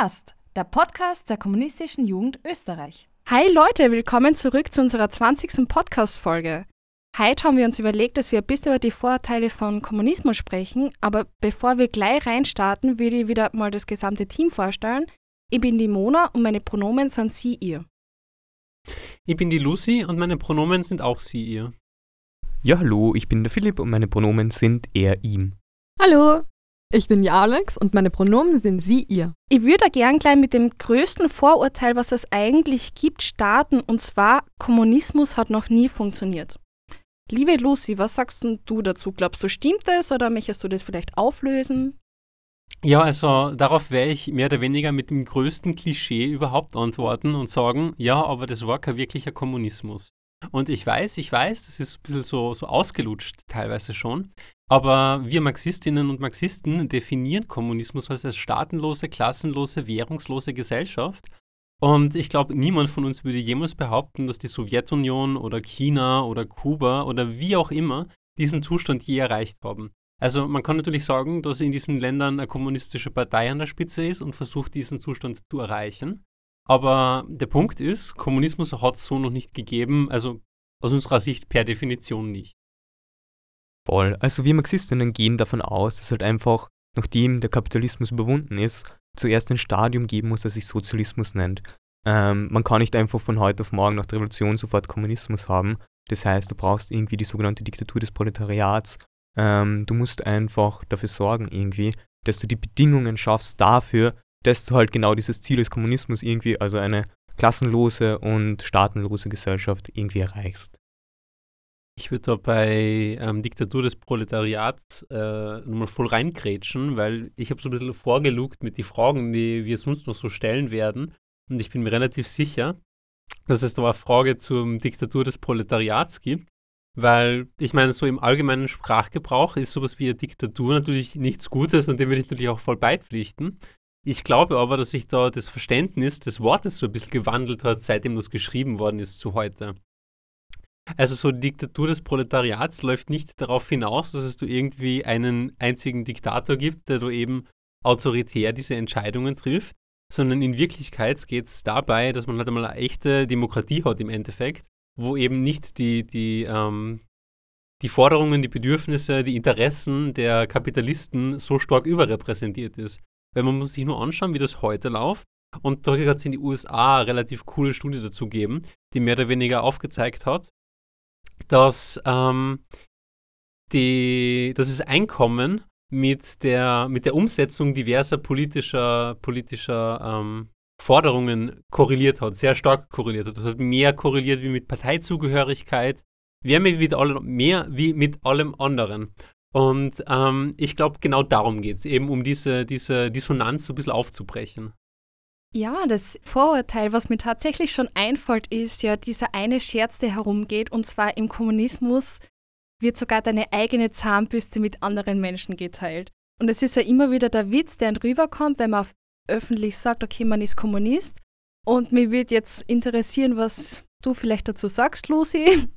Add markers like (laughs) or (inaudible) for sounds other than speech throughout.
Erst, der Podcast der Kommunistischen Jugend Österreich. Hi Leute, willkommen zurück zu unserer 20. Podcast-Folge. Heute haben wir uns überlegt, dass wir ein bisschen über die Vorurteile von Kommunismus sprechen, aber bevor wir gleich reinstarten, würde ich wieder mal das gesamte Team vorstellen. Ich bin die Mona und meine Pronomen sind sie, ihr. Ich bin die Lucy und meine Pronomen sind auch sie, ihr. Ja, hallo, ich bin der Philipp und meine Pronomen sind er, ihm. Hallo, ich bin die Alex und meine Pronomen sind sie, ihr. Ich würde gern gleich mit dem größten Vorurteil, was es eigentlich gibt, starten, und zwar, Kommunismus hat noch nie funktioniert. Liebe Lucy, was sagst du dazu? Glaubst du, stimmt das oder möchtest du das vielleicht auflösen? Ja, also darauf werde ich mehr oder weniger mit dem größten Klischee überhaupt antworten und sagen, ja, aber das war kein wirklicher Kommunismus. Und ich weiß, ich weiß, das ist ein bisschen so, so ausgelutscht teilweise schon, aber wir Marxistinnen und Marxisten definieren Kommunismus als staatenlose, klassenlose, währungslose Gesellschaft. Und ich glaube, niemand von uns würde jemals behaupten, dass die Sowjetunion oder China oder Kuba oder wie auch immer diesen Zustand je erreicht haben. Also man kann natürlich sagen, dass in diesen Ländern eine kommunistische Partei an der Spitze ist und versucht, diesen Zustand zu erreichen. Aber der Punkt ist, Kommunismus hat es so noch nicht gegeben, also aus unserer Sicht per Definition nicht. Voll. Also wir Marxistinnen gehen davon aus, dass halt einfach, nachdem der Kapitalismus überwunden ist, zuerst ein Stadium geben muss, das sich Sozialismus nennt. Ähm, man kann nicht einfach von heute auf morgen nach der Revolution sofort Kommunismus haben. Das heißt, du brauchst irgendwie die sogenannte Diktatur des Proletariats. Ähm, du musst einfach dafür sorgen irgendwie, dass du die Bedingungen schaffst dafür, dass du halt genau dieses Ziel des Kommunismus irgendwie, also eine klassenlose und staatenlose Gesellschaft irgendwie erreichst. Ich würde da bei ähm, Diktatur des Proletariats äh, nochmal voll reingrätschen, weil ich habe so ein bisschen vorgelugt mit den Fragen, die wir sonst noch so stellen werden. Und ich bin mir relativ sicher, dass es da eine Frage zur Diktatur des Proletariats gibt. Weil, ich meine, so im allgemeinen Sprachgebrauch ist sowas wie eine Diktatur natürlich nichts Gutes und dem würde ich natürlich auch voll beipflichten. Ich glaube aber, dass sich da das Verständnis des Wortes so ein bisschen gewandelt hat, seitdem das geschrieben worden ist zu heute. Also so die Diktatur des Proletariats läuft nicht darauf hinaus, dass es du irgendwie einen einzigen Diktator gibt, der du eben autoritär diese Entscheidungen trifft, sondern in Wirklichkeit geht es dabei, dass man halt einmal eine echte Demokratie hat im Endeffekt, wo eben nicht die, die, ähm, die Forderungen, die Bedürfnisse, die Interessen der Kapitalisten so stark überrepräsentiert ist. Weil man muss sich nur anschauen, wie das heute läuft. Und da hat es in die USA eine relativ coole Studie dazu gegeben, die mehr oder weniger aufgezeigt hat, dass, ähm, die, dass das Einkommen mit der, mit der Umsetzung diverser politischer, politischer ähm, Forderungen korreliert hat, sehr stark korreliert hat. Das hat mehr korreliert wie mit Parteizugehörigkeit, mehr, mit allem, mehr wie mit allem anderen. Und ähm, ich glaube, genau darum geht es, eben um diese, diese Dissonanz so ein bisschen aufzubrechen. Ja, das Vorurteil, was mir tatsächlich schon einfällt, ist ja dieser eine Scherz, der herumgeht, und zwar im Kommunismus wird sogar deine eigene Zahnbürste mit anderen Menschen geteilt. Und es ist ja immer wieder der Witz, der rüberkommt, wenn man öffentlich sagt, okay, man ist Kommunist. Und mir wird jetzt interessieren, was du vielleicht dazu sagst, Lucy.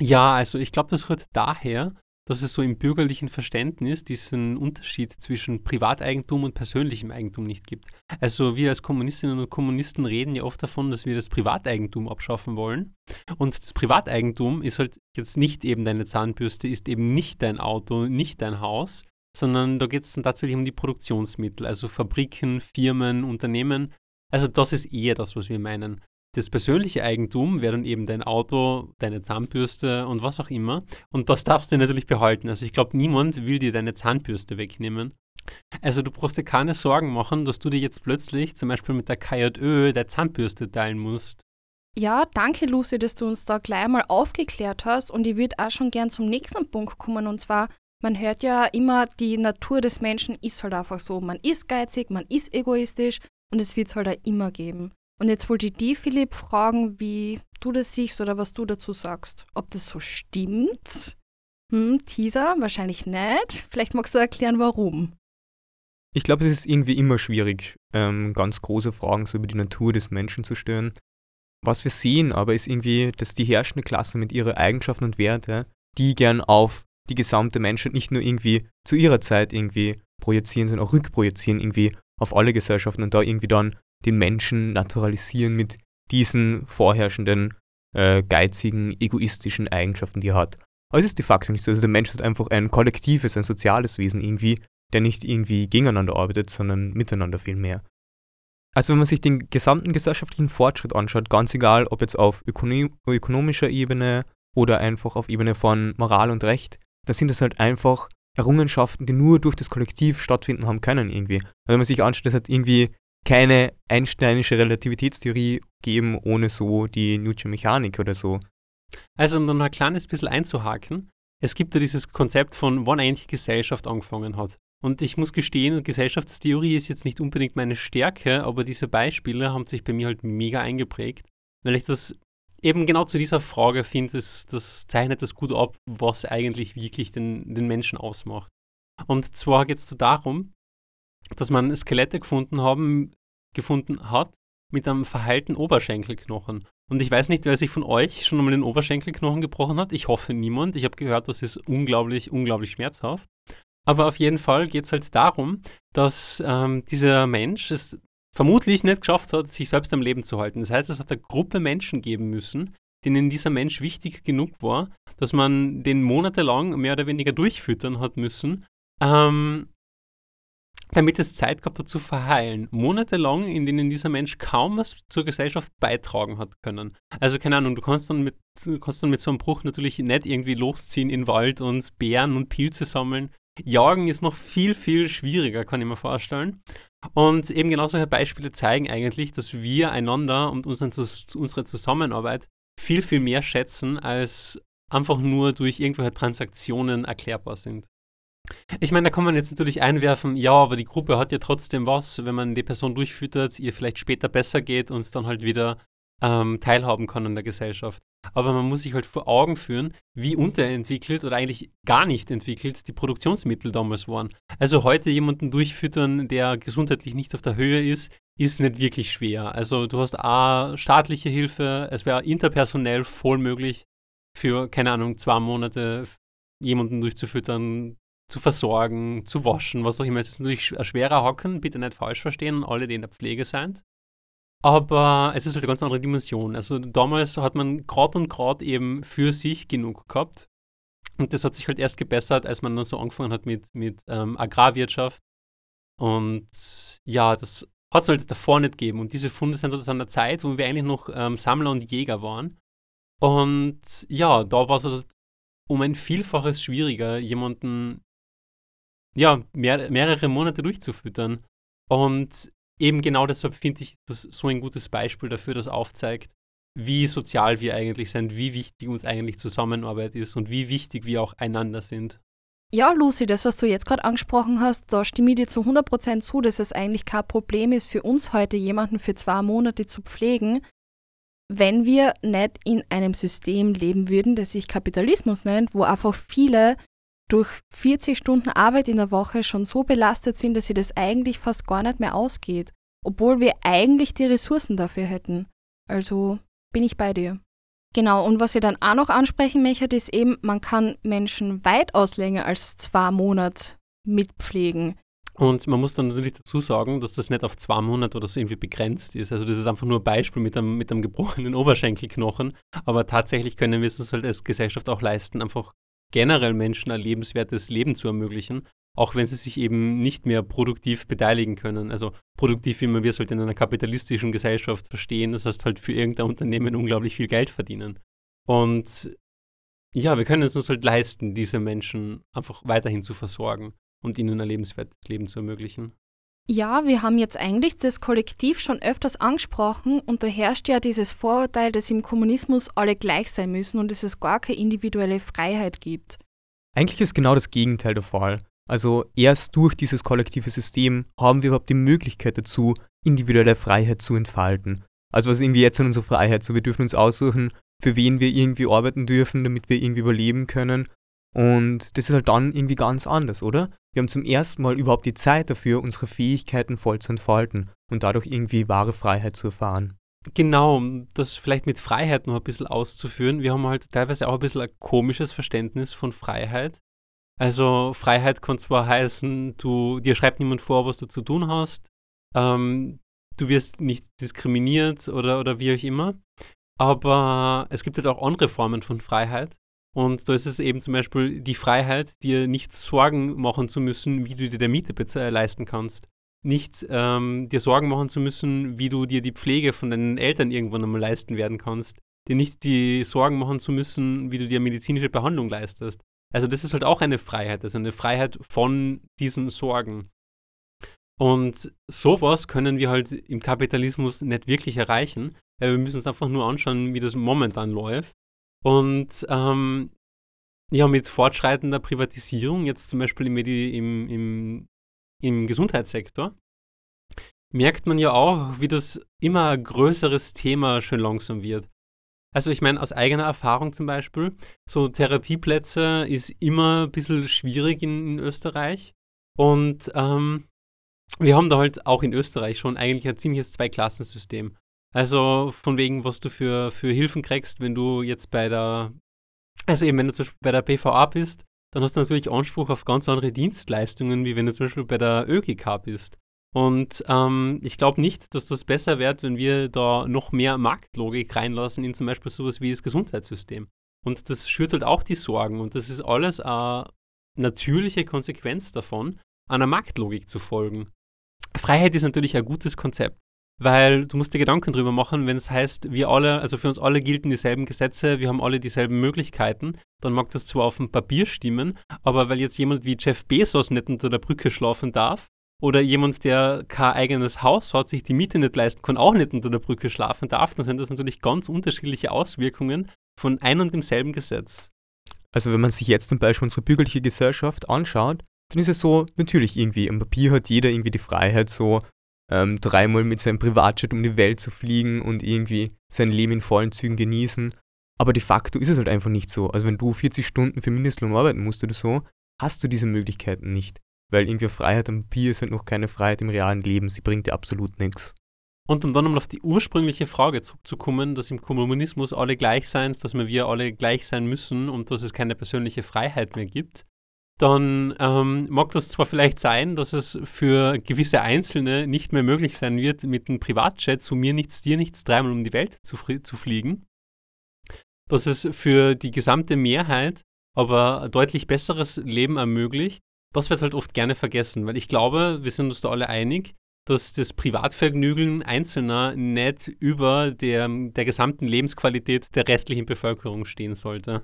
Ja, also ich glaube, das rührt daher, dass es so im bürgerlichen Verständnis diesen Unterschied zwischen Privateigentum und persönlichem Eigentum nicht gibt. Also wir als Kommunistinnen und Kommunisten reden ja oft davon, dass wir das Privateigentum abschaffen wollen. Und das Privateigentum ist halt jetzt nicht eben deine Zahnbürste, ist eben nicht dein Auto, nicht dein Haus, sondern da geht es dann tatsächlich um die Produktionsmittel, also Fabriken, Firmen, Unternehmen. Also das ist eher das, was wir meinen. Das persönliche Eigentum wäre dann eben dein Auto, deine Zahnbürste und was auch immer. Und das darfst du natürlich behalten. Also ich glaube, niemand will dir deine Zahnbürste wegnehmen. Also du brauchst dir keine Sorgen machen, dass du dir jetzt plötzlich zum Beispiel mit der KJÖ der Zahnbürste teilen musst. Ja, danke Lucy, dass du uns da gleich mal aufgeklärt hast. Und ich würde auch schon gern zum nächsten Punkt kommen. Und zwar, man hört ja immer, die Natur des Menschen ist halt einfach so. Man ist geizig, man ist egoistisch und es wird es halt auch immer geben. Und jetzt wollte ich dich, Philipp, fragen, wie du das siehst oder was du dazu sagst. Ob das so stimmt? Hm, Teaser? Wahrscheinlich nicht. Vielleicht magst du erklären, warum. Ich glaube, es ist irgendwie immer schwierig, ähm, ganz große Fragen so über die Natur des Menschen zu stellen. Was wir sehen aber ist irgendwie, dass die herrschende Klasse mit ihren Eigenschaften und Werte, die gern auf die gesamte Menschheit nicht nur irgendwie zu ihrer Zeit irgendwie projizieren, sondern auch rückprojizieren irgendwie auf alle Gesellschaften und da irgendwie dann den Menschen naturalisieren mit diesen vorherrschenden, äh, geizigen, egoistischen Eigenschaften, die er hat. Aber es ist de facto nicht so. Also der Mensch ist einfach ein kollektives, ein soziales Wesen irgendwie, der nicht irgendwie gegeneinander arbeitet, sondern miteinander viel mehr. Also wenn man sich den gesamten gesellschaftlichen Fortschritt anschaut, ganz egal, ob jetzt auf ökonomischer Ebene oder einfach auf Ebene von Moral und Recht, dann sind das halt einfach Errungenschaften, die nur durch das Kollektiv stattfinden haben können irgendwie. Also wenn man sich anschaut, es hat irgendwie keine einsteinische Relativitätstheorie geben ohne so die Newtonsche Mechanik oder so. Also um dann noch ein kleines bisschen einzuhaken, es gibt ja dieses Konzept von wann eigentlich Gesellschaft angefangen hat. Und ich muss gestehen, Gesellschaftstheorie ist jetzt nicht unbedingt meine Stärke, aber diese Beispiele haben sich bei mir halt mega eingeprägt, weil ich das eben genau zu dieser Frage finde, das, zeichnet das gut ab, was eigentlich wirklich den, den Menschen ausmacht. Und zwar geht es darum, dass man Skelette gefunden haben, gefunden hat mit einem verheilten Oberschenkelknochen. Und ich weiß nicht, wer sich von euch schon einmal den Oberschenkelknochen gebrochen hat. Ich hoffe niemand. Ich habe gehört, das ist unglaublich, unglaublich schmerzhaft. Aber auf jeden Fall geht es halt darum, dass ähm, dieser Mensch es vermutlich nicht geschafft hat, sich selbst am Leben zu halten. Das heißt, es hat eine Gruppe Menschen geben müssen, denen dieser Mensch wichtig genug war, dass man den monatelang mehr oder weniger durchfüttern hat müssen, ähm, damit es Zeit gehabt hat zu verheilen. Monatelang, in denen dieser Mensch kaum was zur Gesellschaft beitragen hat können. Also keine Ahnung, du kannst dann mit, kannst dann mit so einem Bruch natürlich nicht irgendwie losziehen in Wald und Bären und Pilze sammeln. Jagen ist noch viel, viel schwieriger, kann ich mir vorstellen. Und eben genau solche Beispiele zeigen eigentlich, dass wir einander und unseren, unsere Zusammenarbeit viel, viel mehr schätzen, als einfach nur durch irgendwelche Transaktionen erklärbar sind. Ich meine, da kann man jetzt natürlich einwerfen, ja, aber die Gruppe hat ja trotzdem was, wenn man die Person durchfüttert, ihr vielleicht später besser geht und dann halt wieder ähm, teilhaben kann an der Gesellschaft. Aber man muss sich halt vor Augen führen, wie unterentwickelt oder eigentlich gar nicht entwickelt die Produktionsmittel damals waren. Also heute jemanden durchfüttern, der gesundheitlich nicht auf der Höhe ist, ist nicht wirklich schwer. Also du hast A, staatliche Hilfe, es wäre interpersonell voll möglich, für, keine Ahnung, zwei Monate jemanden durchzufüttern, zu versorgen, zu waschen, was auch immer. Es ist natürlich ein schwerer Hocken, bitte nicht falsch verstehen, alle, die in der Pflege sind. Aber es ist halt eine ganz andere Dimension. Also damals hat man gerade und gerade eben für sich genug gehabt. Und das hat sich halt erst gebessert, als man dann so angefangen hat mit, mit ähm, Agrarwirtschaft. Und ja, das hat es halt davor nicht gegeben. Und diese Funde sind aus einer Zeit, wo wir eigentlich noch ähm, Sammler und Jäger waren. Und ja, da war es halt um ein Vielfaches schwieriger, jemanden ja, mehr, mehrere Monate durchzufüttern. Und eben genau deshalb finde ich das so ein gutes Beispiel dafür, das aufzeigt, wie sozial wir eigentlich sind, wie wichtig uns eigentlich Zusammenarbeit ist und wie wichtig wir auch einander sind. Ja, Lucy, das, was du jetzt gerade angesprochen hast, da stimme ich dir zu 100% zu, dass es eigentlich kein Problem ist für uns heute, jemanden für zwei Monate zu pflegen, wenn wir nicht in einem System leben würden, das sich Kapitalismus nennt, wo einfach viele durch 40 Stunden Arbeit in der Woche schon so belastet sind, dass sie das eigentlich fast gar nicht mehr ausgeht, obwohl wir eigentlich die Ressourcen dafür hätten. Also bin ich bei dir. Genau, und was ich dann auch noch ansprechen möchte, ist eben, man kann Menschen weitaus länger als zwei Monate mitpflegen. Und man muss dann natürlich dazu sagen, dass das nicht auf zwei Monate oder so irgendwie begrenzt ist. Also das ist einfach nur ein Beispiel mit einem, mit einem gebrochenen Oberschenkelknochen. Aber tatsächlich können wir es uns halt als Gesellschaft auch leisten, einfach generell Menschen ein lebenswertes Leben zu ermöglichen, auch wenn sie sich eben nicht mehr produktiv beteiligen können. Also produktiv, wie man wir es halt in einer kapitalistischen Gesellschaft verstehen, das heißt halt für irgendein Unternehmen unglaublich viel Geld verdienen. Und ja, wir können es uns halt leisten, diese Menschen einfach weiterhin zu versorgen und ihnen ein lebenswertes Leben zu ermöglichen. Ja, wir haben jetzt eigentlich das Kollektiv schon öfters angesprochen und da herrscht ja dieses Vorurteil, dass im Kommunismus alle gleich sein müssen und dass es gar keine individuelle Freiheit gibt. Eigentlich ist genau das Gegenteil der Fall. Also erst durch dieses kollektive System haben wir überhaupt die Möglichkeit dazu, individuelle Freiheit zu entfalten. Also was irgendwie jetzt an unserer Freiheit, so wir dürfen uns aussuchen, für wen wir irgendwie arbeiten dürfen, damit wir irgendwie überleben können und das ist halt dann irgendwie ganz anders, oder? Wir haben zum ersten Mal überhaupt die Zeit dafür, unsere Fähigkeiten voll zu entfalten und dadurch irgendwie wahre Freiheit zu erfahren. Genau, um das vielleicht mit Freiheit noch ein bisschen auszuführen. Wir haben halt teilweise auch ein bisschen ein komisches Verständnis von Freiheit. Also Freiheit kann zwar heißen, du, dir schreibt niemand vor, was du zu tun hast. ähm, du wirst nicht diskriminiert oder, oder wie auch immer. Aber es gibt halt auch andere Formen von Freiheit. Und da ist es eben zum Beispiel die Freiheit, dir nicht Sorgen machen zu müssen, wie du dir der Miete leisten kannst. Nicht ähm, dir Sorgen machen zu müssen, wie du dir die Pflege von deinen Eltern irgendwann einmal leisten werden kannst. Dir nicht die Sorgen machen zu müssen, wie du dir medizinische Behandlung leistest. Also das ist halt auch eine Freiheit, also eine Freiheit von diesen Sorgen. Und sowas können wir halt im Kapitalismus nicht wirklich erreichen, weil wir müssen uns einfach nur anschauen, wie das momentan läuft. Und ähm, ja, mit fortschreitender Privatisierung, jetzt zum Beispiel im, im, im, im Gesundheitssektor, merkt man ja auch, wie das immer größeres Thema schön langsam wird. Also ich meine, aus eigener Erfahrung zum Beispiel, so Therapieplätze ist immer ein bisschen schwierig in, in Österreich. Und ähm, wir haben da halt auch in Österreich schon eigentlich ein ziemliches Zweiklassensystem. Also von wegen, was du für, für Hilfen kriegst, wenn du jetzt bei der, also eben wenn du zum Beispiel bei der PVA bist, dann hast du natürlich Anspruch auf ganz andere Dienstleistungen, wie wenn du zum Beispiel bei der ÖGK bist. Und ähm, ich glaube nicht, dass das besser wird, wenn wir da noch mehr Marktlogik reinlassen in zum Beispiel sowas wie das Gesundheitssystem. Und das schürt halt auch die Sorgen. Und das ist alles eine natürliche Konsequenz davon, einer Marktlogik zu folgen. Freiheit ist natürlich ein gutes Konzept, weil du musst dir Gedanken drüber machen, wenn es heißt, wir alle, also für uns alle gelten dieselben Gesetze, wir haben alle dieselben Möglichkeiten, dann mag das zwar auf dem Papier stimmen, aber weil jetzt jemand wie Jeff Bezos nicht unter der Brücke schlafen darf, oder jemand, der kein eigenes Haus hat, sich die Miete nicht leisten kann, auch nicht unter der Brücke schlafen darf, dann sind das natürlich ganz unterschiedliche Auswirkungen von einem und demselben Gesetz. Also wenn man sich jetzt zum Beispiel unsere bürgerliche Gesellschaft anschaut, dann ist es so, natürlich irgendwie, am Papier hat jeder irgendwie die Freiheit, so ähm, dreimal mit seinem Privatjet um die Welt zu fliegen und irgendwie sein Leben in vollen Zügen genießen. Aber de facto ist es halt einfach nicht so. Also wenn du 40 Stunden für Mindestlohn arbeiten musst oder so, hast du diese Möglichkeiten nicht. Weil irgendwie Freiheit am Papier ist halt noch keine Freiheit im realen Leben. Sie bringt dir absolut nichts. Und um dann nochmal auf die ursprüngliche Frage zurückzukommen, dass im Kommunismus alle gleich sein, dass wir alle gleich sein müssen und dass es keine persönliche Freiheit mehr gibt, dann ähm, mag das zwar vielleicht sein, dass es für gewisse Einzelne nicht mehr möglich sein wird, mit einem Privatjet zu mir nichts, dir nichts dreimal um die Welt zu, zu fliegen, dass es für die gesamte Mehrheit aber deutlich besseres Leben ermöglicht, das wird halt oft gerne vergessen, weil ich glaube, wir sind uns da alle einig, dass das Privatvergnügen Einzelner nicht über der, der gesamten Lebensqualität der restlichen Bevölkerung stehen sollte.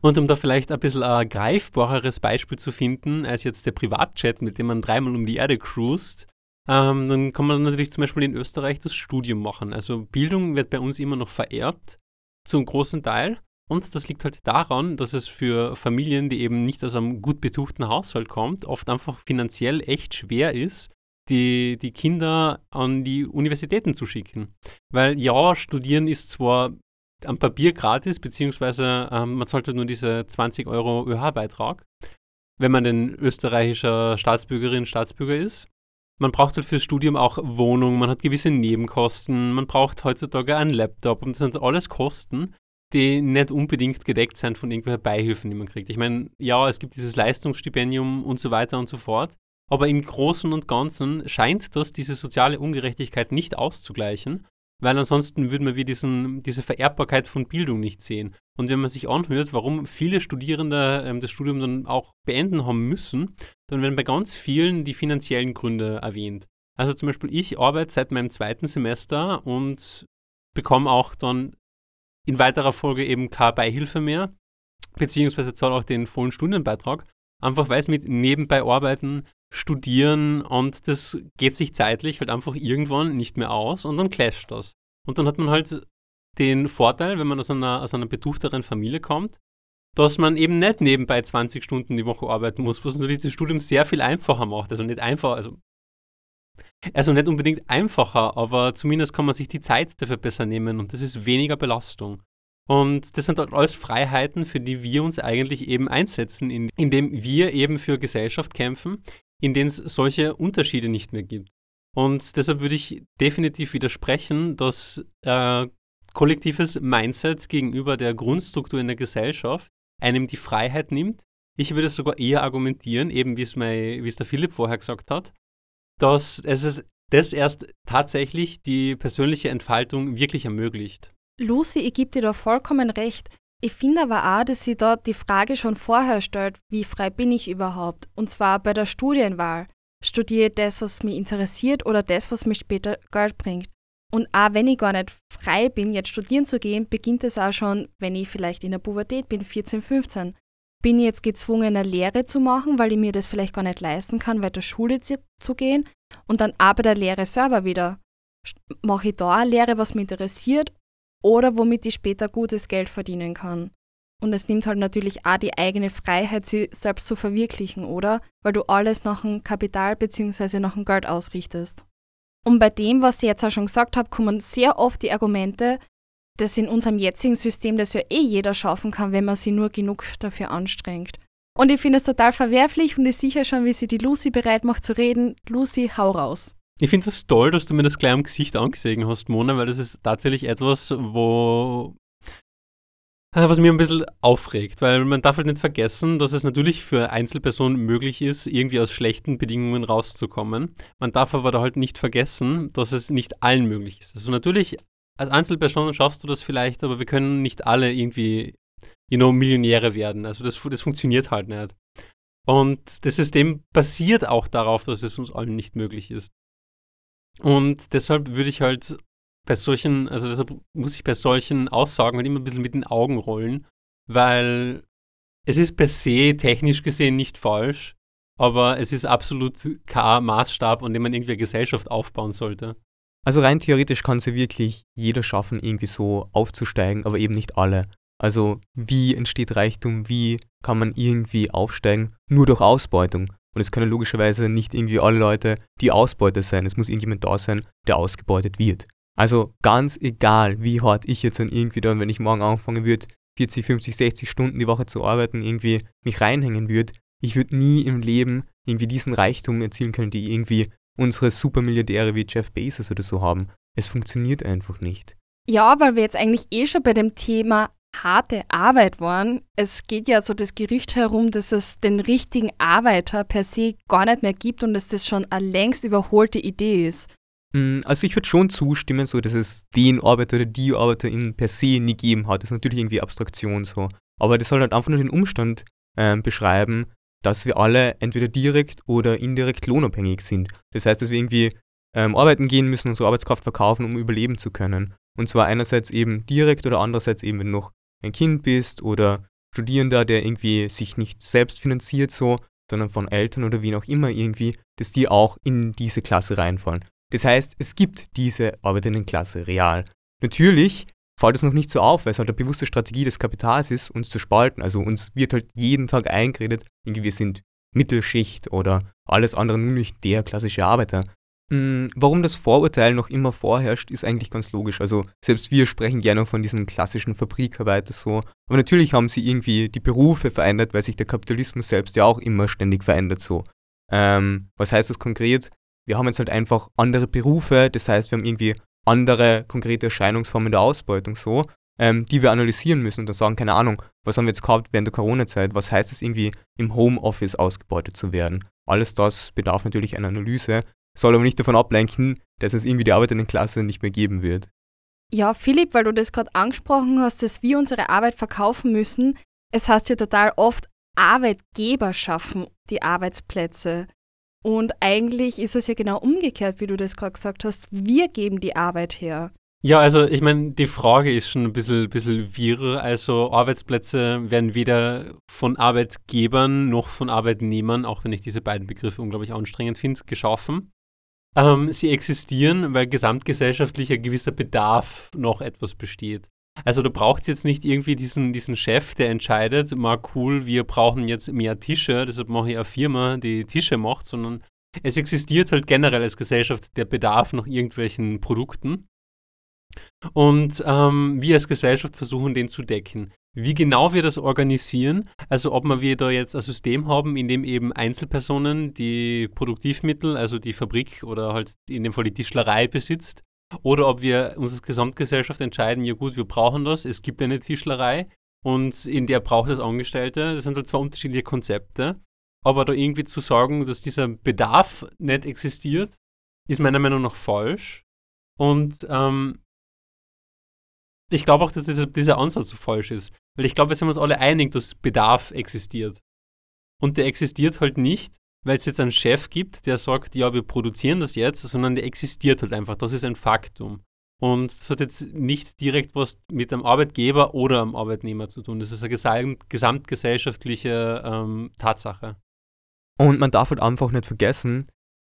Und um da vielleicht ein bisschen ein greifbareres Beispiel zu finden, als jetzt der Privatjet, mit dem man dreimal um die Erde cruist, ähm, dann kann man natürlich zum Beispiel in Österreich das Studium machen. Also Bildung wird bei uns immer noch vererbt, zum großen Teil. Und das liegt halt daran, dass es für Familien, die eben nicht aus einem gut betuchten Haushalt kommt, oft einfach finanziell echt schwer ist, die, die Kinder an die Universitäten zu schicken. Weil ja, studieren ist zwar am Papier gratis, beziehungsweise ähm, man zahlt halt nur diese 20 Euro ÖH-Beitrag, wenn man ein österreichischer Staatsbürgerin, Staatsbürger ist. Man braucht halt fürs Studium auch Wohnung, man hat gewisse Nebenkosten, man braucht heutzutage einen Laptop und das sind alles Kosten, die nicht unbedingt gedeckt sind von irgendwelchen Beihilfen, die man kriegt. Ich meine, ja, es gibt dieses Leistungsstipendium und so weiter und so fort, aber im Großen und Ganzen scheint das diese soziale Ungerechtigkeit nicht auszugleichen, weil ansonsten würden wir wie diesen, diese Vererbbarkeit von Bildung nicht sehen. Und wenn man sich anhört, warum viele Studierende ähm, das Studium dann auch beenden haben müssen, dann werden bei ganz vielen die finanziellen Gründe erwähnt. Also zum Beispiel ich arbeite seit meinem zweiten Semester und bekomme auch dann in weiterer Folge eben keine Beihilfe mehr, beziehungsweise zahle auch den vollen Stundenbeitrag, einfach weil es mit nebenbei arbeiten, studieren und das geht sich zeitlich halt einfach irgendwann nicht mehr aus und dann clasht das. Und dann hat man halt den Vorteil, wenn man aus einer, aus einer betuchteren Familie kommt, dass man eben nicht nebenbei 20 Stunden die Woche arbeiten muss, was natürlich das Studium sehr viel einfacher macht. Also nicht einfach, also also nicht unbedingt einfacher, aber zumindest kann man sich die Zeit dafür besser nehmen und das ist weniger Belastung. Und das sind halt alles Freiheiten, für die wir uns eigentlich eben einsetzen, indem wir eben für Gesellschaft kämpfen, in denen es solche Unterschiede nicht mehr gibt. Und deshalb würde ich definitiv widersprechen, dass äh, kollektives Mindset gegenüber der Grundstruktur in der Gesellschaft einem die Freiheit nimmt. Ich würde sogar eher argumentieren, eben wie es der Philipp vorher gesagt hat, dass es das erst tatsächlich die persönliche Entfaltung wirklich ermöglicht. Lucy, ich gebe dir da vollkommen recht. Ich finde aber auch, dass sie dort die Frage schon vorher stellt, wie frei bin ich überhaupt? Und zwar bei der Studienwahl. Studiere ich das, was mich interessiert oder das, was mir später Geld bringt? Und auch wenn ich gar nicht frei bin, jetzt studieren zu gehen, beginnt es auch schon, wenn ich vielleicht in der Pubertät bin, 14, 15. Bin ich jetzt gezwungen, eine Lehre zu machen, weil ich mir das vielleicht gar nicht leisten kann, weiter Schule zu, gehen? Und dann bei der Lehre selber wieder. Mache ich da eine Lehre, was mich interessiert oder womit ich später gutes Geld verdienen kann? Und es nimmt halt natürlich auch die eigene Freiheit, sie selbst zu verwirklichen, oder? Weil du alles nach dem Kapital bzw. nach dem Geld ausrichtest. Und bei dem, was ich jetzt auch schon gesagt habe, kommen sehr oft die Argumente, dass in unserem jetzigen System das ja eh jeder schaffen kann, wenn man sich nur genug dafür anstrengt. Und ich finde es total verwerflich und ich sicher schon, wie sie die Lucy bereit macht zu reden. Lucy, hau raus. Ich finde es das toll, dass du mir das gleich am Gesicht angesehen hast, Mona, weil das ist tatsächlich etwas, wo äh, was mir ein bisschen aufregt, weil man darf halt nicht vergessen, dass es natürlich für Einzelpersonen möglich ist, irgendwie aus schlechten Bedingungen rauszukommen. Man darf aber da halt nicht vergessen, dass es nicht allen möglich ist. Also natürlich, als Einzelperson schaffst du das vielleicht, aber wir können nicht alle irgendwie, you know, Millionäre werden. Also das, das funktioniert halt nicht. Und das System basiert auch darauf, dass es uns allen nicht möglich ist. Und deshalb würde ich halt bei solchen, also deshalb muss ich bei solchen Aussagen halt immer ein bisschen mit den Augen rollen, weil es ist per se technisch gesehen nicht falsch, aber es ist absolut kein Maßstab, an dem man irgendwie eine Gesellschaft aufbauen sollte. Also rein theoretisch kann es ja wirklich jeder schaffen, irgendwie so aufzusteigen, aber eben nicht alle. Also wie entsteht Reichtum, wie kann man irgendwie aufsteigen? Nur durch Ausbeutung. Und es können logischerweise nicht irgendwie alle Leute die Ausbeute sein. Es muss irgendjemand da sein, der ausgebeutet wird. Also ganz egal, wie hart ich jetzt dann irgendwie dann, wenn ich morgen anfangen würde, 40, 50, 60 Stunden die Woche zu arbeiten, irgendwie mich reinhängen würde, ich würde nie im Leben irgendwie diesen Reichtum erzielen können, die irgendwie unsere Supermilliardäre wie Jeff Bezos oder so haben. Es funktioniert einfach nicht. Ja, weil wir jetzt eigentlich eh schon bei dem Thema harte Arbeit waren. Es geht ja so das Gerücht herum, dass es den richtigen Arbeiter per se gar nicht mehr gibt und dass das schon eine längst überholte Idee ist. Mm, also ich würde schon zustimmen, so dass es den Arbeiter oder die Arbeiterin per se nie gegeben hat. Das ist natürlich irgendwie Abstraktion so. Aber das soll halt einfach nur den Umstand ähm, beschreiben, dass wir alle entweder direkt oder indirekt lohnabhängig sind. Das heißt, dass wir irgendwie ähm, arbeiten gehen müssen, unsere Arbeitskraft verkaufen, um überleben zu können. Und zwar einerseits eben direkt oder andererseits eben, wenn du noch ein Kind bist oder Studierender, der irgendwie sich nicht selbst finanziert so, sondern von Eltern oder wie auch immer irgendwie, dass die auch in diese Klasse reinfallen. Das heißt, es gibt diese Arbeiterinnenklasse real. Natürlich fällt es noch nicht so auf, weil es halt eine bewusste Strategie des Kapitals ist, uns zu spalten. Also uns wird halt jeden Tag eingeredet, irgendwie wir sind Mittelschicht oder alles andere nur nicht der klassische Arbeiter. Hm, warum das Vorurteil noch immer vorherrscht, ist eigentlich ganz logisch. Also selbst wir sprechen gerne von diesen klassischen Fabrikarbeiter so. Aber natürlich haben sie irgendwie die Berufe verändert, weil sich der Kapitalismus selbst ja auch immer ständig verändert so. Ähm, was heißt das konkret? wir haben jetzt halt einfach andere Berufe, das heißt, wir haben irgendwie andere konkrete Erscheinungsformen der Ausbeutung so, ähm, die wir analysieren müssen und dann sagen, keine Ahnung, was haben wir jetzt gehabt während der Corona-Zeit, was heißt es irgendwie im Homeoffice ausgebeutet zu werden? Alles das bedarf natürlich einer Analyse, soll aber nicht davon ablenken, dass es irgendwie die arbeitenden Klasse nicht mehr geben wird. Ja, Philipp, weil du das gerade angesprochen hast, dass wir unsere Arbeit verkaufen müssen, es heißt ja total oft, Arbeitgeber schaffen die Arbeitsplätze. Und eigentlich ist es ja genau umgekehrt, wie du das gerade gesagt hast. Wir geben die Arbeit her. Ja, also ich meine, die Frage ist schon ein bisschen, bisschen wirr. Also Arbeitsplätze werden weder von Arbeitgebern noch von Arbeitnehmern, auch wenn ich diese beiden Begriffe unglaublich anstrengend finde, geschaffen. Ähm, sie existieren, weil gesamtgesellschaftlich ein gewisser Bedarf noch etwas besteht. Also du brauchst jetzt nicht irgendwie diesen, diesen Chef, der entscheidet, mal cool, wir brauchen jetzt mehr Tische, deshalb mache ich eine Firma, die Tische macht, sondern es existiert halt generell als Gesellschaft der Bedarf nach irgendwelchen Produkten. Und ähm, wir als Gesellschaft versuchen, den zu decken. Wie genau wir das organisieren, also ob wir da jetzt ein System haben, in dem eben Einzelpersonen die Produktivmittel, also die Fabrik oder halt in dem Fall die Tischlerei besitzt, oder ob wir uns als Gesamtgesellschaft entscheiden, ja gut, wir brauchen das, es gibt eine Tischlerei und in der braucht es Angestellte. Das sind so zwei unterschiedliche Konzepte. Aber da irgendwie zu sagen, dass dieser Bedarf nicht existiert ist meiner Meinung nach falsch. Und ähm, ich glaube auch, dass dieser, dieser Ansatz so falsch ist. Weil ich glaube, wir sind uns alle einig, dass Bedarf existiert. Und der existiert halt nicht, weil es jetzt einen Chef gibt, der sagt, ja, wir produzieren das jetzt, sondern der existiert halt einfach. Das ist ein Faktum. Und das hat jetzt nicht direkt was mit einem Arbeitgeber oder einem Arbeitnehmer zu tun. Das ist eine gesamt, gesamtgesellschaftliche ähm, Tatsache. Und man darf halt einfach nicht vergessen,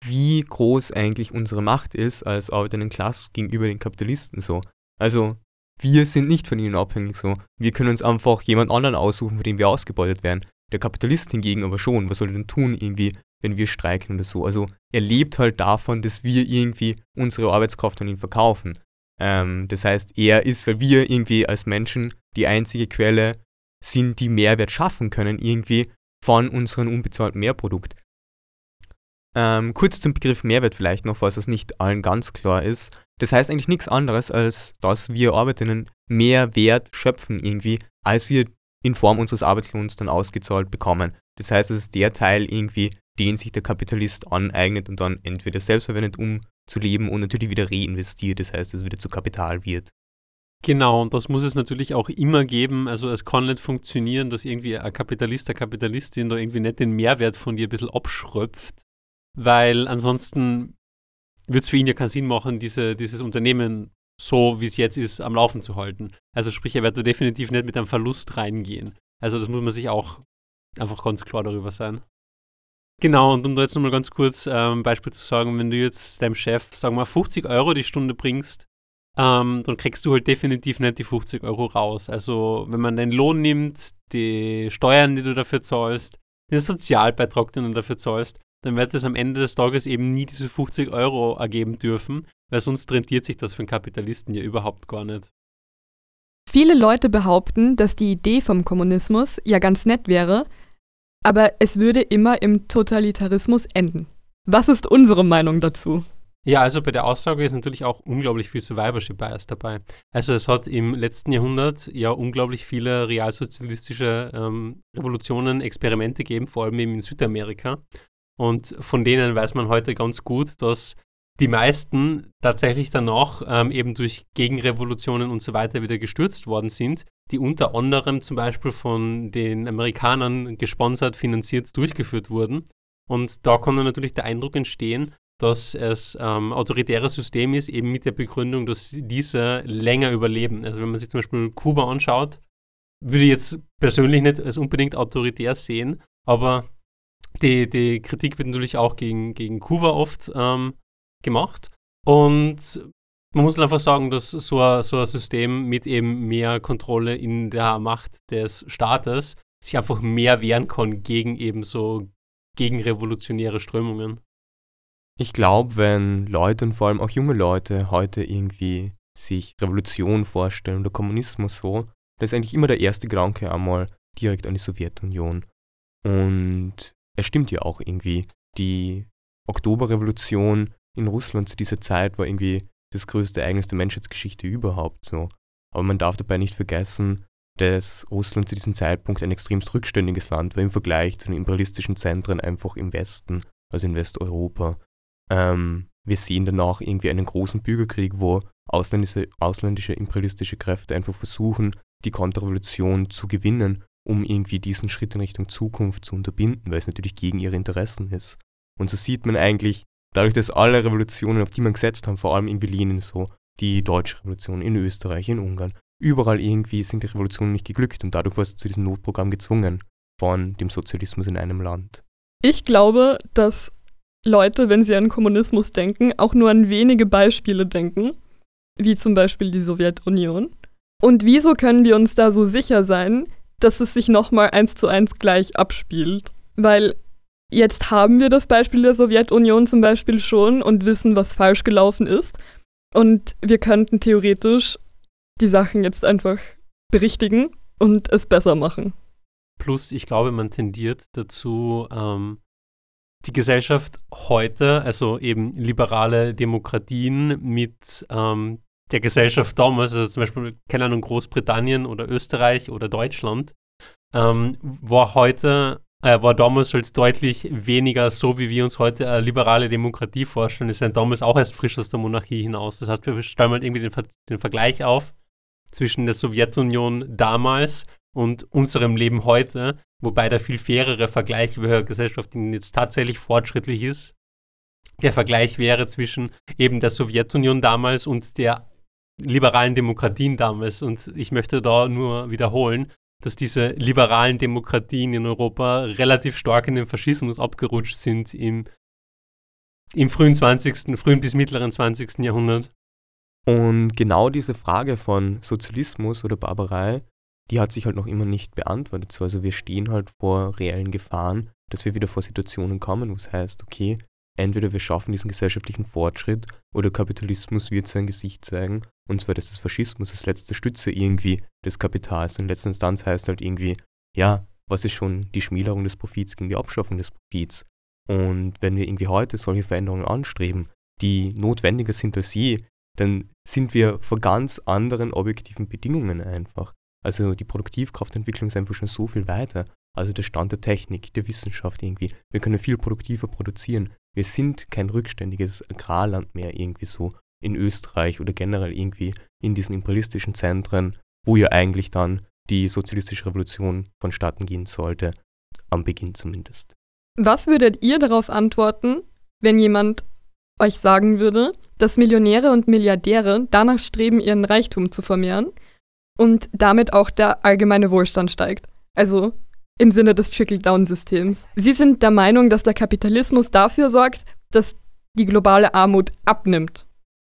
wie groß eigentlich unsere Macht ist als arbeitenden Klasse gegenüber den Kapitalisten so. Also wir sind nicht von ihnen abhängig so. Wir können uns einfach jemand anderen aussuchen, für den wir ausgebeutet werden. Der Kapitalist hingegen aber schon. Was soll er denn tun irgendwie, wenn wir streiken oder so? Also er lebt halt davon, dass wir irgendwie unsere Arbeitskraft an ihn verkaufen. Ähm, das heißt, er ist, weil wir irgendwie als Menschen die einzige Quelle sind, die Mehrwert schaffen können irgendwie von unserem unbezahlten Mehrprodukt. Ähm, kurz zum Begriff Mehrwert vielleicht noch, falls das nicht allen ganz klar ist. Das heißt eigentlich nichts anderes, als dass wir Arbeiterinnen mehr Wert schöpfen irgendwie, als wir in Form unseres Arbeitslohns dann ausgezahlt bekommen. Das heißt, es ist der Teil irgendwie, den sich der Kapitalist aneignet und dann entweder selbst verwendet, um zu leben und natürlich wieder reinvestiert. Das heißt, es wieder zu Kapital wird. Genau, und das muss es natürlich auch immer geben. Also es kann nicht funktionieren, dass irgendwie ein Kapitalist, eine Kapitalistin da irgendwie nicht den Mehrwert von dir ein bisschen abschröpft, weil ansonsten wird es für ihn ja keinen Sinn machen, diese, dieses Unternehmen so, wie es jetzt ist, am Laufen zu halten. Also sprich, er wird da definitiv nicht mit einem Verlust reingehen. Also das muss man sich auch einfach ganz klar darüber sein. Genau, und um da jetzt nochmal ganz kurz ähm, Beispiel zu sagen, wenn du jetzt deinem Chef, sagen wir mal, 50 Euro die Stunde bringst, ähm, dann kriegst du halt definitiv nicht die 50 Euro raus. Also wenn man deinen Lohn nimmt, die Steuern, die du dafür zahlst, den Sozialbeitrag, den du dafür zahlst, dann wird es am Ende des Tages eben nie diese 50 Euro ergeben dürfen, weil sonst rentiert sich das für einen Kapitalisten ja überhaupt gar nicht. Viele Leute behaupten, dass die Idee vom Kommunismus ja ganz nett wäre, aber es würde immer im Totalitarismus enden. Was ist unsere Meinung dazu? Ja, also bei der Aussage ist natürlich auch unglaublich viel Survivorship Bias dabei. Also es hat im letzten Jahrhundert ja unglaublich viele realsozialistische ähm, Revolutionen, Experimente gegeben, vor allem eben in Südamerika. Und von denen weiß man heute ganz gut, dass die meisten tatsächlich danach ähm, eben durch Gegenrevolutionen und so weiter wieder gestürzt worden sind, die unter anderem zum Beispiel von den Amerikanern gesponsert, finanziert, durchgeführt wurden. Und da kann dann natürlich der Eindruck entstehen, dass es ähm, autoritäres System ist, eben mit der Begründung, dass diese länger überleben. Also wenn man sich zum Beispiel Kuba anschaut, würde ich jetzt persönlich nicht als unbedingt autoritär sehen, aber die, die Kritik wird natürlich auch gegen, gegen Kuba oft ähm, gemacht. Und man muss einfach sagen, dass so ein, so ein System mit eben mehr Kontrolle in der Macht des Staates sich einfach mehr wehren kann gegen eben so gegenrevolutionäre Strömungen. Ich glaube, wenn Leute und vor allem auch junge Leute heute irgendwie sich Revolution vorstellen oder Kommunismus so, dann ist eigentlich immer der erste Gedanke einmal direkt an die Sowjetunion. Und es stimmt ja auch irgendwie. Die Oktoberrevolution in Russland zu dieser Zeit war irgendwie das größte Ereignis der Menschheitsgeschichte überhaupt so. Aber man darf dabei nicht vergessen, dass Russland zu diesem Zeitpunkt ein extremst rückständiges Land war im Vergleich zu den imperialistischen Zentren einfach im Westen, also in Westeuropa. Ähm, wir sehen danach irgendwie einen großen Bürgerkrieg, wo ausländische, ausländische imperialistische Kräfte einfach versuchen, die Konterrevolution zu gewinnen, um irgendwie diesen Schritt in Richtung Zukunft zu unterbinden, weil es natürlich gegen ihre Interessen ist. Und so sieht man eigentlich, dadurch, dass alle Revolutionen, auf die man gesetzt haben, vor allem irgendwie Lenin so, die deutsche Revolution in Österreich, in Ungarn, überall irgendwie sind die Revolutionen nicht geglückt und dadurch warst du zu diesem Notprogramm gezwungen von dem Sozialismus in einem Land. Ich glaube, dass Leute, wenn sie an Kommunismus denken, auch nur an wenige Beispiele denken, wie zum Beispiel die Sowjetunion. Und wieso können wir uns da so sicher sein, dass es sich nochmal eins zu eins gleich abspielt? Weil jetzt haben wir das Beispiel der Sowjetunion zum Beispiel schon und wissen, was falsch gelaufen ist. Und wir könnten theoretisch die Sachen jetzt einfach berichtigen und es besser machen. Plus, ich glaube, man tendiert dazu, ähm, die Gesellschaft heute, also eben liberale Demokratien mit ähm, der Gesellschaft damals, also zum Beispiel, keine Ahnung, Großbritannien oder Österreich oder Deutschland, ähm, war heute äh, war damals halt deutlich weniger so, wie wir uns heute eine liberale Demokratie vorstellen. Es sind damals auch erst frisch aus der Monarchie hinaus. Das heißt, wir stellen halt irgendwie den, Ver den Vergleich auf zwischen der Sowjetunion damals und unserem Leben heute, wobei der viel fairere Vergleich, welcher Gesellschaft jetzt tatsächlich fortschrittlich ist. Der Vergleich wäre zwischen eben der Sowjetunion damals und der liberalen Demokratien damals. Und ich möchte da nur wiederholen, dass diese liberalen Demokratien in Europa relativ stark in den Faschismus abgerutscht sind im, im frühen 20., frühen bis mittleren 20. Jahrhundert. Und genau diese Frage von Sozialismus oder Barbarei, die hat sich halt noch immer nicht beantwortet. So, also wir stehen halt vor reellen Gefahren, dass wir wieder vor Situationen kommen, wo es heißt, okay, entweder wir schaffen diesen gesellschaftlichen Fortschritt oder Kapitalismus wird sein Gesicht zeigen. Und zwar, dass das Faschismus als letzte Stütze irgendwie des Kapitals in letzter Instanz heißt halt irgendwie, ja, was ist schon die Schmälerung des Profits gegen die Abschaffung des Profits? Und wenn wir irgendwie heute solche Veränderungen anstreben, die notwendiger sind als je, dann sind wir vor ganz anderen objektiven Bedingungen einfach. Also die Produktivkraftentwicklung ist einfach schon so viel weiter. Also der Stand der Technik, der Wissenschaft irgendwie. Wir können viel produktiver produzieren. Wir sind kein rückständiges Agrarland mehr irgendwie so in Österreich oder generell irgendwie in diesen imperialistischen Zentren, wo ja eigentlich dann die sozialistische Revolution vonstatten gehen sollte, am Beginn zumindest. Was würdet ihr darauf antworten, wenn jemand euch sagen würde, dass Millionäre und Milliardäre danach streben, ihren Reichtum zu vermehren und damit auch der allgemeine Wohlstand steigt? Also im Sinne des Trickle-Down-Systems. Sie sind der Meinung, dass der Kapitalismus dafür sorgt, dass die globale Armut abnimmt.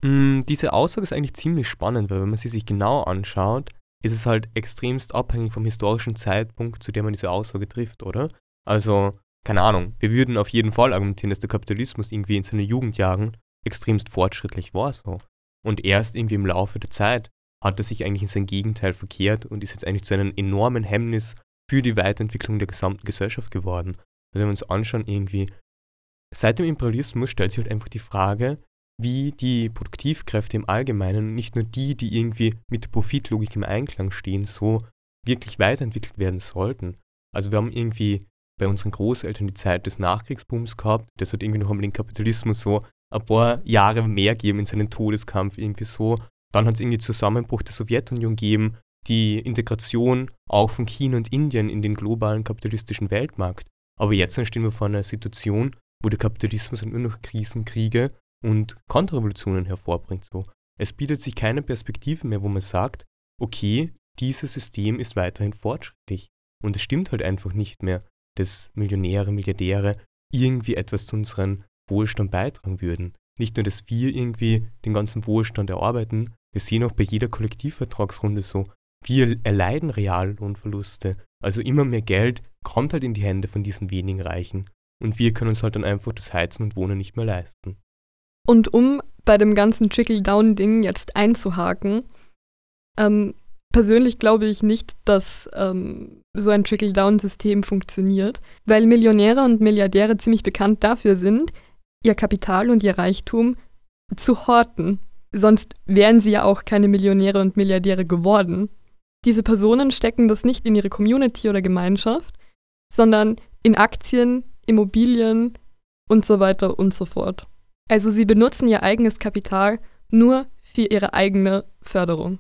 Mm, diese Aussage ist eigentlich ziemlich spannend, weil wenn man sie sich genau anschaut, ist es halt extremst abhängig vom historischen Zeitpunkt, zu dem man diese Aussage trifft, oder? Also, keine Ahnung, wir würden auf jeden Fall argumentieren, dass der Kapitalismus irgendwie in seinen Jugendjahren extremst fortschrittlich war so. Und erst irgendwie im Laufe der Zeit hat er sich eigentlich in sein Gegenteil verkehrt und ist jetzt eigentlich zu einem enormen Hemmnis für die Weiterentwicklung der gesamten Gesellschaft geworden. Also wenn wir uns anschauen, irgendwie, seit dem Imperialismus stellt sich halt einfach die Frage, wie die Produktivkräfte im Allgemeinen, nicht nur die, die irgendwie mit der Profitlogik im Einklang stehen, so wirklich weiterentwickelt werden sollten. Also wir haben irgendwie bei unseren Großeltern die Zeit des Nachkriegsbooms gehabt, das hat irgendwie noch einmal den Kapitalismus so ein paar Jahre mehr gegeben in seinen Todeskampf irgendwie so. Dann hat es irgendwie Zusammenbruch der Sowjetunion gegeben, die Integration auch von China und Indien in den globalen kapitalistischen Weltmarkt. Aber jetzt stehen wir vor einer Situation, wo der Kapitalismus nur noch Krisen, Kriege und Konterrevolutionen hervorbringt. So. Es bietet sich keine Perspektive mehr, wo man sagt, okay, dieses System ist weiterhin fortschrittlich. Und es stimmt halt einfach nicht mehr, dass Millionäre, Milliardäre irgendwie etwas zu unserem Wohlstand beitragen würden. Nicht nur, dass wir irgendwie den ganzen Wohlstand erarbeiten, wir sehen auch bei jeder Kollektivvertragsrunde so, wir erleiden Reallohnverluste. Also immer mehr Geld kommt halt in die Hände von diesen wenigen Reichen. Und wir können uns halt dann einfach das Heizen und Wohnen nicht mehr leisten. Und um bei dem ganzen Trickle-Down-Ding jetzt einzuhaken, ähm, persönlich glaube ich nicht, dass ähm, so ein Trickle-Down-System funktioniert, weil Millionäre und Milliardäre ziemlich bekannt dafür sind, ihr Kapital und ihr Reichtum zu horten. Sonst wären sie ja auch keine Millionäre und Milliardäre geworden. Diese Personen stecken das nicht in ihre Community oder Gemeinschaft, sondern in Aktien, Immobilien und so weiter und so fort. Also sie benutzen ihr eigenes Kapital nur für ihre eigene Förderung.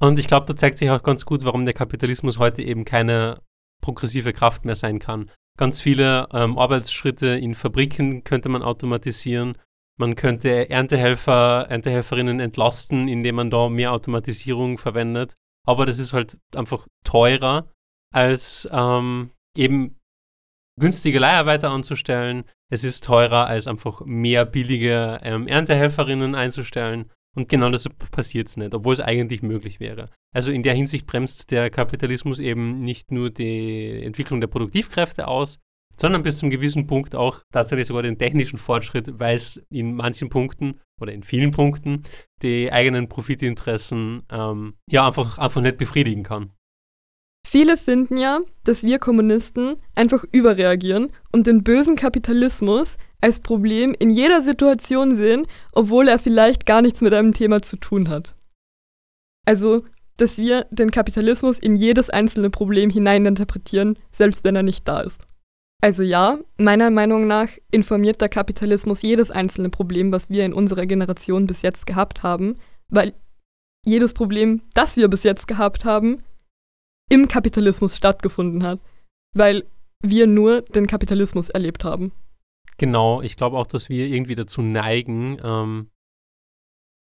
Und ich glaube, da zeigt sich auch ganz gut, warum der Kapitalismus heute eben keine progressive Kraft mehr sein kann. Ganz viele ähm, Arbeitsschritte in Fabriken könnte man automatisieren. Man könnte Erntehelfer, Erntehelferinnen entlasten, indem man da mehr Automatisierung verwendet aber das ist halt einfach teurer, als ähm, eben günstige Leiharbeiter anzustellen. Es ist teurer, als einfach mehr billige ähm, Erntehelferinnen einzustellen. Und genau das passiert es nicht, obwohl es eigentlich möglich wäre. Also in der Hinsicht bremst der Kapitalismus eben nicht nur die Entwicklung der Produktivkräfte aus, sondern bis zum gewissen Punkt auch tatsächlich sogar den technischen Fortschritt, weil es in manchen Punkten oder in vielen Punkten die eigenen Profitinteressen ähm, ja einfach, einfach nicht befriedigen kann. Viele finden ja, dass wir Kommunisten einfach überreagieren und den bösen Kapitalismus als Problem in jeder Situation sehen, obwohl er vielleicht gar nichts mit einem Thema zu tun hat. Also, dass wir den Kapitalismus in jedes einzelne Problem hineininterpretieren, selbst wenn er nicht da ist. Also ja, meiner Meinung nach informiert der Kapitalismus jedes einzelne Problem, was wir in unserer Generation bis jetzt gehabt haben, weil jedes Problem, das wir bis jetzt gehabt haben, im Kapitalismus stattgefunden hat, weil wir nur den Kapitalismus erlebt haben. Genau, ich glaube auch, dass wir irgendwie dazu neigen, ähm,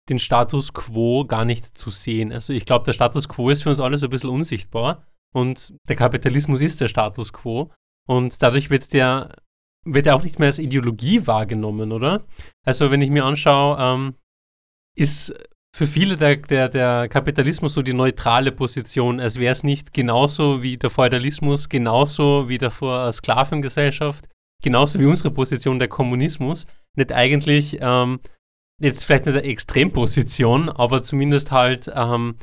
den Status quo gar nicht zu sehen. Also ich glaube, der Status quo ist für uns alle so ein bisschen unsichtbar und der Kapitalismus ist der Status quo und dadurch wird der, wird er auch nicht mehr als Ideologie wahrgenommen, oder? Also wenn ich mir anschaue, ähm, ist für viele der, der, der Kapitalismus so die neutrale Position, als wäre es nicht genauso wie der Feudalismus, genauso wie der Sklavengesellschaft, genauso wie unsere Position der Kommunismus, nicht eigentlich ähm, jetzt vielleicht nicht eine Extremposition, aber zumindest halt ähm,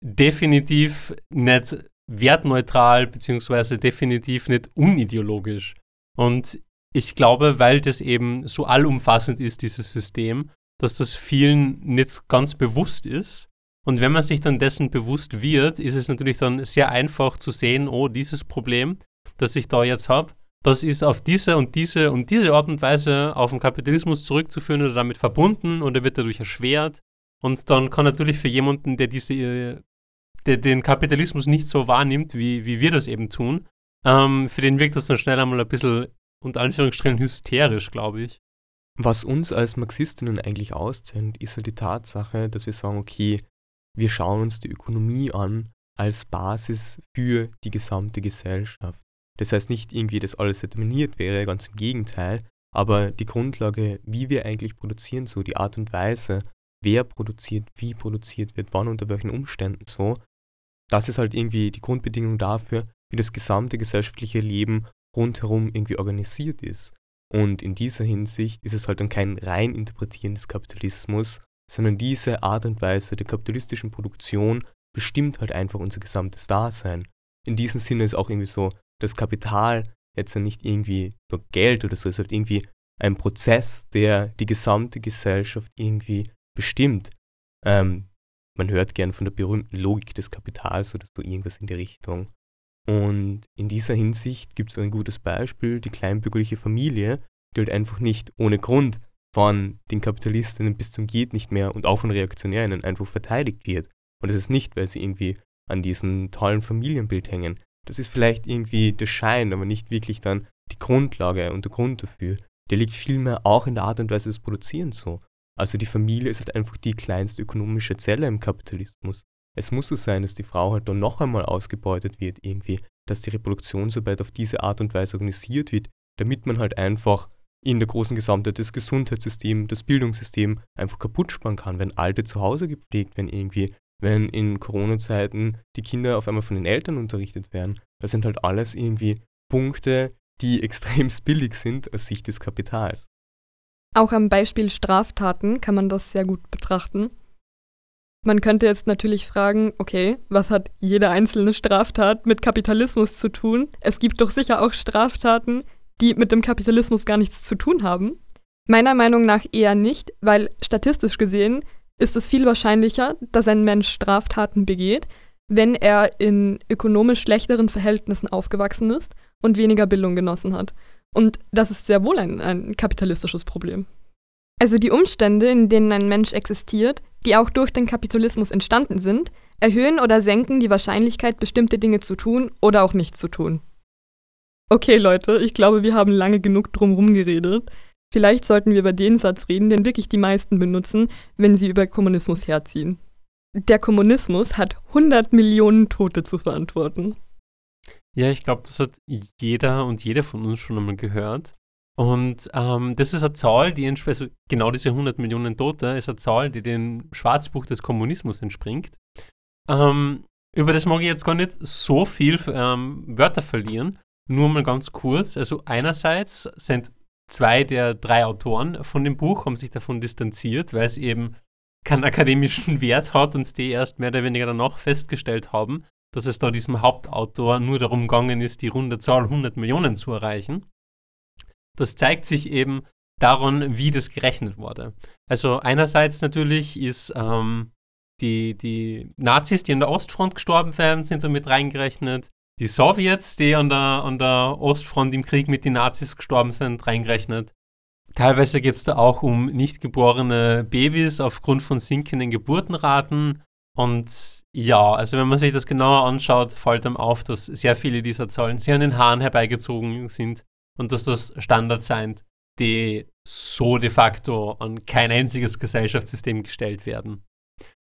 definitiv nicht wertneutral, beziehungsweise definitiv nicht unideologisch. Und ich glaube, weil das eben so allumfassend ist, dieses System, dass das vielen nicht ganz bewusst ist. Und wenn man sich dann dessen bewusst wird, ist es natürlich dann sehr einfach zu sehen, oh, dieses Problem, das ich da jetzt habe, das ist auf diese und diese und diese Art und Weise auf den Kapitalismus zurückzuführen oder damit verbunden oder wird dadurch erschwert. Und dann kann natürlich für jemanden, der diese, der den Kapitalismus nicht so wahrnimmt, wie, wie wir das eben tun, ähm, für den wirkt das dann schnell einmal ein bisschen unter Anführungsstrichen hysterisch, glaube ich. Was uns als Marxistinnen eigentlich auszeichnet, ist ja die Tatsache, dass wir sagen, okay, wir schauen uns die Ökonomie an als Basis für die gesamte Gesellschaft. Das heißt nicht irgendwie, dass alles determiniert wäre, ganz im Gegenteil, aber die Grundlage, wie wir eigentlich produzieren, so die Art und Weise, wer produziert, wie produziert wird, wann unter welchen Umständen so, das ist halt irgendwie die Grundbedingung dafür, wie das gesamte gesellschaftliche Leben rundherum irgendwie organisiert ist. Und in dieser Hinsicht ist es halt dann kein rein Interpretieren des Kapitalismus, sondern diese Art und Weise der kapitalistischen Produktion bestimmt halt einfach unser gesamtes Dasein. In diesem Sinne ist auch irgendwie so, das Kapital jetzt nicht irgendwie nur Geld oder so, ist halt irgendwie ein Prozess, der die gesamte Gesellschaft irgendwie bestimmt. Ähm, man hört gern von der berühmten Logik des Kapitals oder so irgendwas in die Richtung. Und in dieser Hinsicht gibt es ein gutes Beispiel, die kleinbürgerliche Familie, die halt einfach nicht ohne Grund von den Kapitalistinnen bis zum Geht nicht mehr und auch von Reaktionären einfach verteidigt wird. Und das ist nicht, weil sie irgendwie an diesem tollen Familienbild hängen. Das ist vielleicht irgendwie der Schein, aber nicht wirklich dann die Grundlage und der Grund dafür. Der liegt vielmehr auch in der Art und Weise des Produzierens so. Also die Familie ist halt einfach die kleinste ökonomische Zelle im Kapitalismus es muss so sein, dass die Frau halt dann noch einmal ausgebeutet wird irgendwie, dass die Reproduktionsarbeit auf diese Art und Weise organisiert wird, damit man halt einfach in der großen Gesamtheit das Gesundheitssystem, das Bildungssystem einfach kaputt sparen kann, wenn Alte zu Hause gepflegt werden irgendwie, wenn in Corona-Zeiten die Kinder auf einmal von den Eltern unterrichtet werden. Das sind halt alles irgendwie Punkte, die (laughs) extrem billig sind aus Sicht des Kapitals. Auch am Beispiel Straftaten kann man das sehr gut betrachten. Man könnte jetzt natürlich fragen, okay, was hat jede einzelne Straftat mit Kapitalismus zu tun? Es gibt doch sicher auch Straftaten, die mit dem Kapitalismus gar nichts zu tun haben. Meiner Meinung nach eher nicht, weil statistisch gesehen ist es viel wahrscheinlicher, dass ein Mensch Straftaten begeht, wenn er in ökonomisch schlechteren Verhältnissen aufgewachsen ist und weniger Bildung genossen hat. Und das ist sehr wohl ein, ein kapitalistisches Problem. Also die Umstände, in denen ein Mensch existiert, die auch durch den Kapitalismus entstanden sind, erhöhen oder senken die Wahrscheinlichkeit, bestimmte Dinge zu tun oder auch nicht zu tun. Okay Leute, ich glaube, wir haben lange genug drumherum geredet. Vielleicht sollten wir über den Satz reden, den wirklich die meisten benutzen, wenn sie über Kommunismus herziehen. Der Kommunismus hat 100 Millionen Tote zu verantworten. Ja, ich glaube, das hat jeder und jede von uns schon einmal gehört. Und ähm, das ist eine Zahl, die also genau diese 100 Millionen Tote ist eine Zahl, die dem Schwarzbuch des Kommunismus entspringt. Ähm, über das mag ich jetzt gar nicht so viel ähm, Wörter verlieren, nur mal ganz kurz. Also einerseits sind zwei der drei Autoren von dem Buch, haben sich davon distanziert, weil es eben keinen akademischen (laughs) Wert hat und die erst mehr oder weniger danach festgestellt haben, dass es da diesem Hauptautor nur darum gegangen ist, die runde Zahl 100 Millionen zu erreichen. Das zeigt sich eben daran, wie das gerechnet wurde. Also einerseits natürlich ist ähm, die, die Nazis, die an der Ostfront gestorben werden, sind damit reingerechnet. die Sowjets, die an der, an der Ostfront im Krieg mit den Nazis gestorben sind, reingerechnet. Teilweise geht es da auch um nicht geborene Babys aufgrund von sinkenden Geburtenraten. Und ja, also wenn man sich das genauer anschaut, fällt einem auf, dass sehr viele dieser Zahlen sehr an den Haaren herbeigezogen sind und dass das Standards sind, die so de facto an kein einziges Gesellschaftssystem gestellt werden.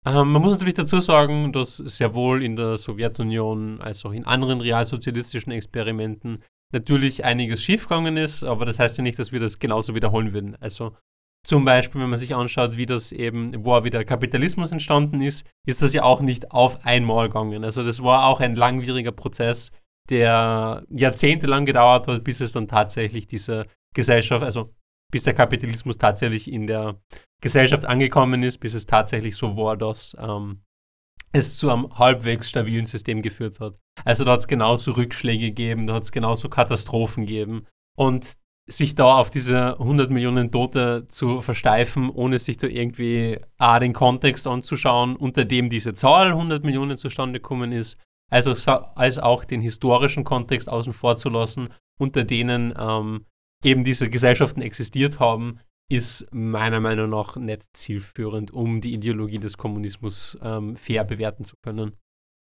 Ähm, man muss natürlich dazu sagen, dass sehr wohl in der Sowjetunion als auch in anderen realsozialistischen Experimenten natürlich einiges schiefgegangen ist, aber das heißt ja nicht, dass wir das genauso wiederholen würden. Also zum Beispiel, wenn man sich anschaut, wie das eben, wo wieder Kapitalismus entstanden ist, ist das ja auch nicht auf einmal gegangen. Also das war auch ein langwieriger Prozess, der jahrzehntelang gedauert hat, bis es dann tatsächlich diese Gesellschaft, also bis der Kapitalismus tatsächlich in der Gesellschaft angekommen ist, bis es tatsächlich so war, dass ähm, es zu einem halbwegs stabilen System geführt hat. Also da hat es genauso Rückschläge gegeben, da hat es genauso Katastrophen gegeben. Und sich da auf diese 100 Millionen Tote zu versteifen, ohne sich da irgendwie A, den Kontext anzuschauen, unter dem diese Zahl 100 Millionen zustande gekommen ist, also, als auch den historischen Kontext außen vor zu lassen, unter denen ähm, eben diese Gesellschaften existiert haben, ist meiner Meinung nach nicht zielführend, um die Ideologie des Kommunismus ähm, fair bewerten zu können.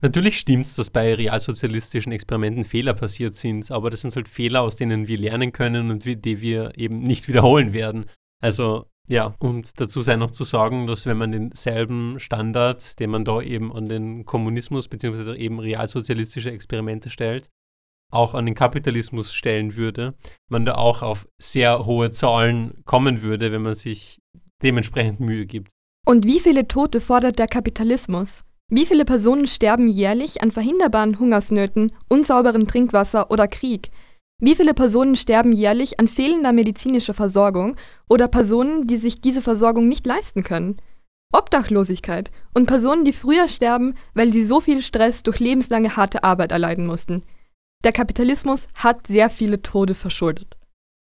Natürlich stimmt es, dass bei realsozialistischen Experimenten Fehler passiert sind, aber das sind halt Fehler, aus denen wir lernen können und die wir eben nicht wiederholen werden. Also ja, und dazu sei noch zu sagen, dass wenn man denselben Standard, den man da eben an den Kommunismus bzw. eben realsozialistische Experimente stellt, auch an den Kapitalismus stellen würde, man da auch auf sehr hohe Zahlen kommen würde, wenn man sich dementsprechend Mühe gibt. Und wie viele Tote fordert der Kapitalismus? Wie viele Personen sterben jährlich an verhinderbaren Hungersnöten, unsauberen Trinkwasser oder Krieg? Wie viele Personen sterben jährlich an fehlender medizinischer Versorgung oder Personen, die sich diese Versorgung nicht leisten können? Obdachlosigkeit und Personen, die früher sterben, weil sie so viel Stress durch lebenslange harte Arbeit erleiden mussten. Der Kapitalismus hat sehr viele Tode verschuldet.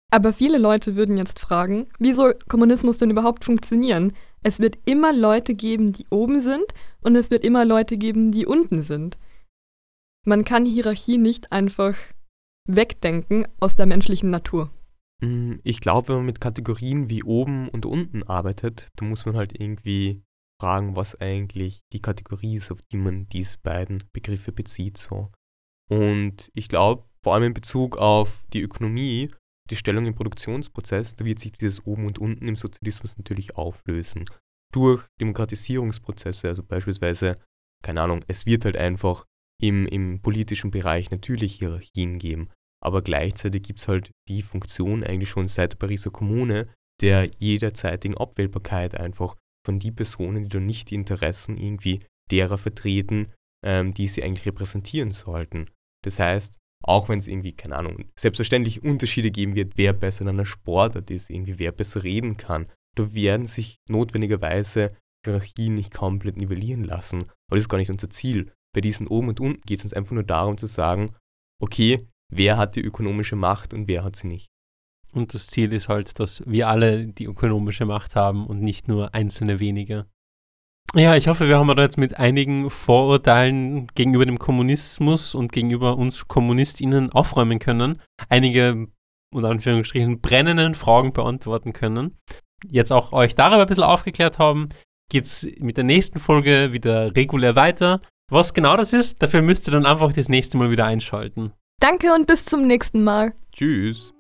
Aber viele Leute würden jetzt fragen, wie soll Kommunismus denn überhaupt funktionieren? Es wird immer Leute geben, die oben sind und es wird immer Leute geben, die unten sind. Man kann Hierarchie nicht einfach wegdenken aus der menschlichen Natur. Mm, ich glaube, wenn man mit Kategorien wie oben und unten arbeitet, dann muss man halt irgendwie fragen, was eigentlich die Kategorie ist, auf die man diese beiden Begriffe bezieht. So. Und ich glaube, vor allem in Bezug auf die Ökonomie, die Stellung im Produktionsprozess, da wird sich dieses Oben und Unten im Sozialismus natürlich auflösen. Durch Demokratisierungsprozesse, also beispielsweise, keine Ahnung, es wird halt einfach im, im politischen Bereich natürlich Hierarchien geben, aber gleichzeitig gibt es halt die Funktion eigentlich schon seit der Pariser Kommune der jederzeitigen Abwählbarkeit einfach von die Personen, die da nicht die Interessen irgendwie derer vertreten, ähm, die sie eigentlich repräsentieren sollten. Das heißt, auch wenn es irgendwie, keine Ahnung, selbstverständlich Unterschiede geben wird, wer besser in einer Sportart ist, irgendwie wer besser reden kann, da werden sich notwendigerweise Hierarchien nicht komplett nivellieren lassen. Aber das ist gar nicht unser Ziel. Bei diesen oben und unten geht es uns einfach nur darum zu sagen, okay, wer hat die ökonomische Macht und wer hat sie nicht. Und das Ziel ist halt, dass wir alle die ökonomische Macht haben und nicht nur einzelne wenige. Ja, ich hoffe, wir haben da jetzt mit einigen Vorurteilen gegenüber dem Kommunismus und gegenüber uns KommunistInnen aufräumen können. Einige, unter Anführungsstrichen, brennenden Fragen beantworten können. Jetzt auch euch darüber ein bisschen aufgeklärt haben, geht es mit der nächsten Folge wieder regulär weiter. Was genau das ist, dafür müsst ihr dann einfach das nächste Mal wieder einschalten. Danke und bis zum nächsten Mal. Tschüss.